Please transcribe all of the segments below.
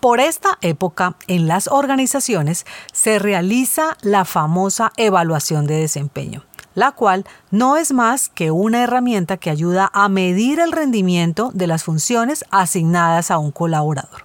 Por esta época, en las organizaciones se realiza la famosa evaluación de desempeño, la cual no es más que una herramienta que ayuda a medir el rendimiento de las funciones asignadas a un colaborador.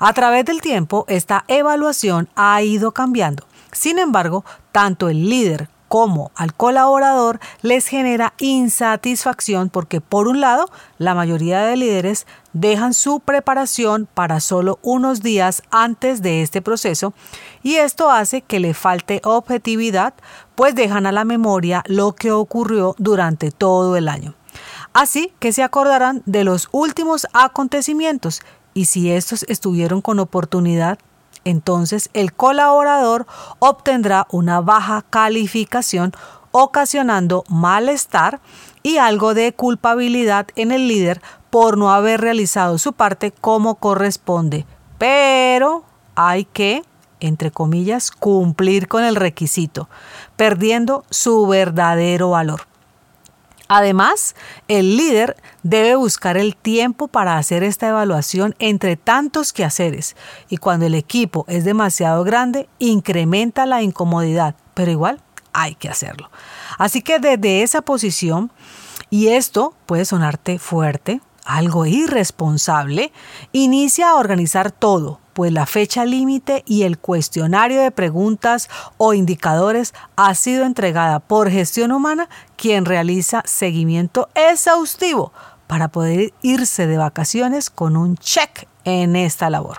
A través del tiempo, esta evaluación ha ido cambiando. Sin embargo, tanto el líder como al colaborador les genera insatisfacción porque por un lado la mayoría de líderes dejan su preparación para solo unos días antes de este proceso y esto hace que le falte objetividad pues dejan a la memoria lo que ocurrió durante todo el año. Así que se acordarán de los últimos acontecimientos y si estos estuvieron con oportunidad entonces el colaborador obtendrá una baja calificación ocasionando malestar y algo de culpabilidad en el líder por no haber realizado su parte como corresponde. Pero hay que, entre comillas, cumplir con el requisito, perdiendo su verdadero valor. Además, el líder debe buscar el tiempo para hacer esta evaluación entre tantos quehaceres y cuando el equipo es demasiado grande, incrementa la incomodidad, pero igual hay que hacerlo. Así que desde esa posición, y esto puede sonarte fuerte, algo irresponsable, inicia a organizar todo, pues la fecha límite y el cuestionario de preguntas o indicadores ha sido entregada por gestión humana, quien realiza seguimiento exhaustivo para poder irse de vacaciones con un check en esta labor.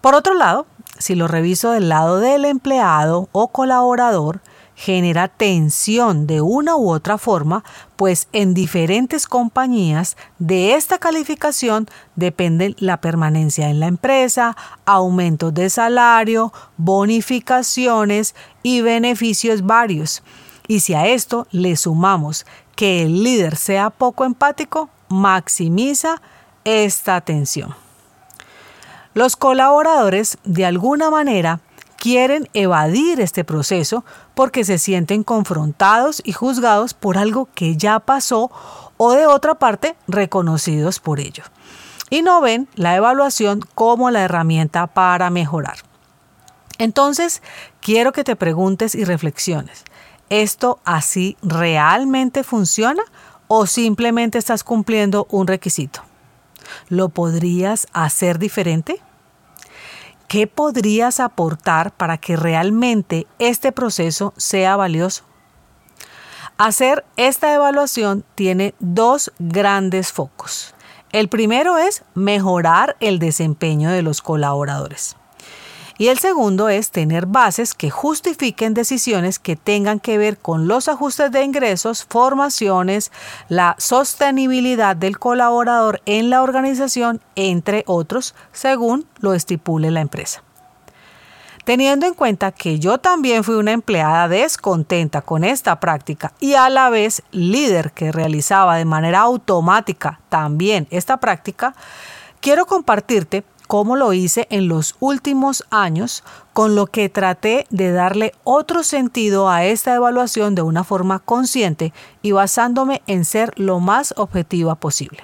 Por otro lado, si lo reviso del lado del empleado o colaborador, genera tensión de una u otra forma, pues en diferentes compañías de esta calificación depende la permanencia en la empresa, aumentos de salario, bonificaciones y beneficios varios. Y si a esto le sumamos que el líder sea poco empático, maximiza esta tensión. Los colaboradores de alguna manera quieren evadir este proceso porque se sienten confrontados y juzgados por algo que ya pasó o de otra parte reconocidos por ello. Y no ven la evaluación como la herramienta para mejorar. Entonces, quiero que te preguntes y reflexiones, ¿esto así realmente funciona o simplemente estás cumpliendo un requisito? ¿Lo podrías hacer diferente? ¿Qué podrías aportar para que realmente este proceso sea valioso? Hacer esta evaluación tiene dos grandes focos. El primero es mejorar el desempeño de los colaboradores. Y el segundo es tener bases que justifiquen decisiones que tengan que ver con los ajustes de ingresos, formaciones, la sostenibilidad del colaborador en la organización, entre otros, según lo estipule la empresa. Teniendo en cuenta que yo también fui una empleada descontenta con esta práctica y a la vez líder que realizaba de manera automática también esta práctica, quiero compartirte como lo hice en los últimos años, con lo que traté de darle otro sentido a esta evaluación de una forma consciente y basándome en ser lo más objetiva posible.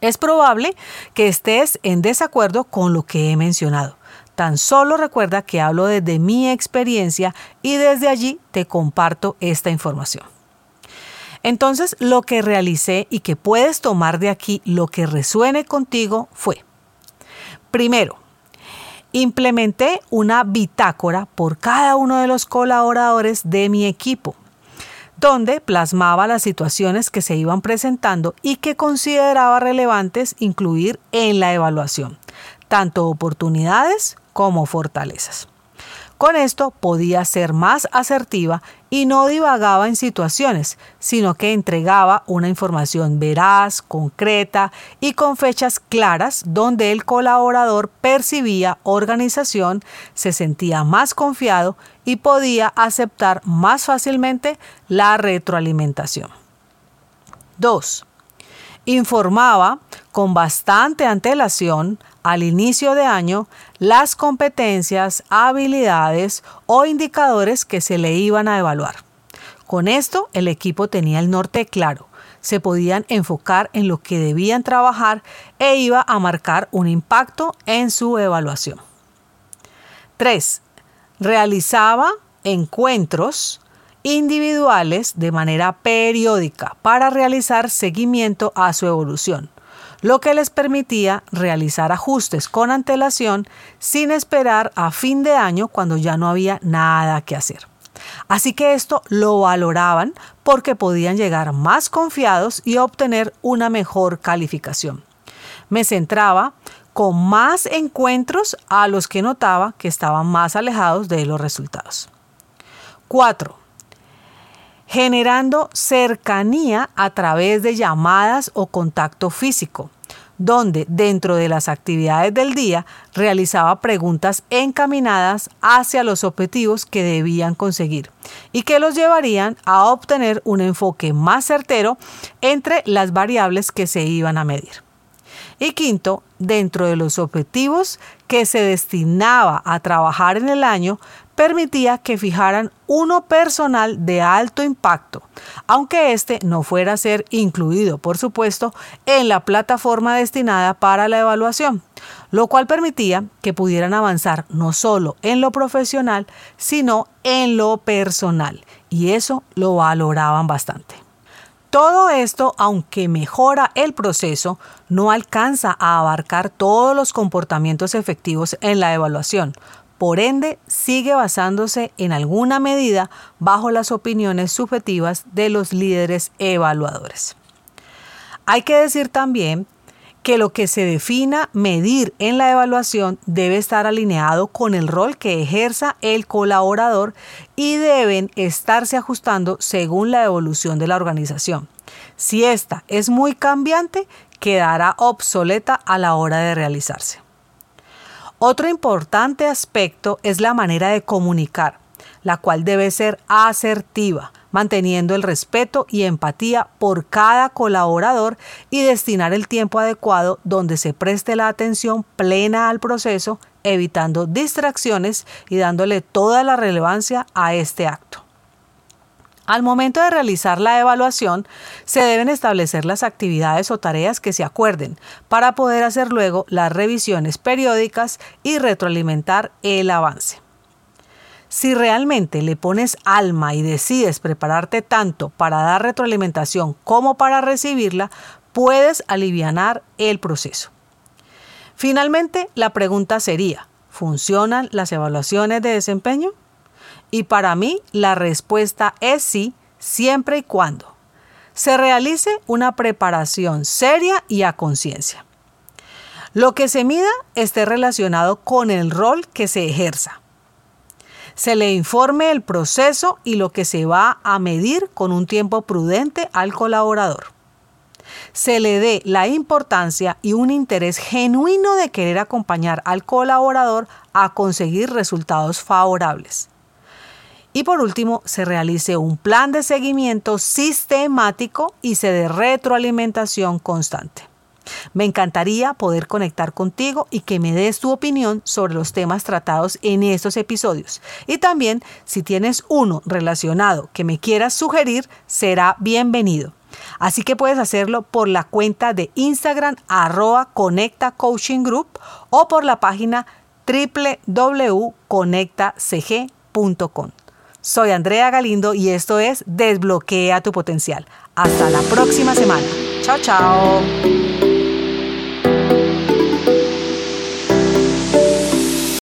Es probable que estés en desacuerdo con lo que he mencionado. Tan solo recuerda que hablo desde mi experiencia y desde allí te comparto esta información. Entonces, lo que realicé y que puedes tomar de aquí lo que resuene contigo fue Primero, implementé una bitácora por cada uno de los colaboradores de mi equipo, donde plasmaba las situaciones que se iban presentando y que consideraba relevantes incluir en la evaluación, tanto oportunidades como fortalezas. Con esto podía ser más asertiva y no divagaba en situaciones, sino que entregaba una información veraz, concreta y con fechas claras donde el colaborador percibía organización, se sentía más confiado y podía aceptar más fácilmente la retroalimentación. 2. Informaba con bastante antelación al inicio de año las competencias, habilidades o indicadores que se le iban a evaluar. Con esto el equipo tenía el norte claro, se podían enfocar en lo que debían trabajar e iba a marcar un impacto en su evaluación. 3. Realizaba encuentros individuales de manera periódica para realizar seguimiento a su evolución lo que les permitía realizar ajustes con antelación sin esperar a fin de año cuando ya no había nada que hacer. Así que esto lo valoraban porque podían llegar más confiados y obtener una mejor calificación. Me centraba con más encuentros a los que notaba que estaban más alejados de los resultados. 4 generando cercanía a través de llamadas o contacto físico, donde dentro de las actividades del día realizaba preguntas encaminadas hacia los objetivos que debían conseguir y que los llevarían a obtener un enfoque más certero entre las variables que se iban a medir. Y quinto, dentro de los objetivos que se destinaba a trabajar en el año, permitía que fijaran uno personal de alto impacto, aunque éste no fuera a ser incluido, por supuesto, en la plataforma destinada para la evaluación, lo cual permitía que pudieran avanzar no solo en lo profesional, sino en lo personal, y eso lo valoraban bastante. Todo esto, aunque mejora el proceso, no alcanza a abarcar todos los comportamientos efectivos en la evaluación, por ende, sigue basándose en alguna medida bajo las opiniones subjetivas de los líderes evaluadores. Hay que decir también que lo que se defina medir en la evaluación debe estar alineado con el rol que ejerza el colaborador y deben estarse ajustando según la evolución de la organización. Si esta es muy cambiante, quedará obsoleta a la hora de realizarse. Otro importante aspecto es la manera de comunicar, la cual debe ser asertiva, manteniendo el respeto y empatía por cada colaborador y destinar el tiempo adecuado donde se preste la atención plena al proceso, evitando distracciones y dándole toda la relevancia a este acto. Al momento de realizar la evaluación, se deben establecer las actividades o tareas que se acuerden para poder hacer luego las revisiones periódicas y retroalimentar el avance. Si realmente le pones alma y decides prepararte tanto para dar retroalimentación como para recibirla, puedes aliviar el proceso. Finalmente, la pregunta sería, ¿funcionan las evaluaciones de desempeño? Y para mí la respuesta es sí, siempre y cuando se realice una preparación seria y a conciencia. Lo que se mida esté relacionado con el rol que se ejerza. Se le informe el proceso y lo que se va a medir con un tiempo prudente al colaborador. Se le dé la importancia y un interés genuino de querer acompañar al colaborador a conseguir resultados favorables. Y por último, se realice un plan de seguimiento sistemático y se dé retroalimentación constante. Me encantaría poder conectar contigo y que me des tu opinión sobre los temas tratados en estos episodios. Y también, si tienes uno relacionado que me quieras sugerir, será bienvenido. Así que puedes hacerlo por la cuenta de Instagram arroba Conecta Coaching Group o por la página www.conectacg.com. Soy Andrea Galindo y esto es Desbloquea tu potencial. Hasta la próxima semana. Chao, chao.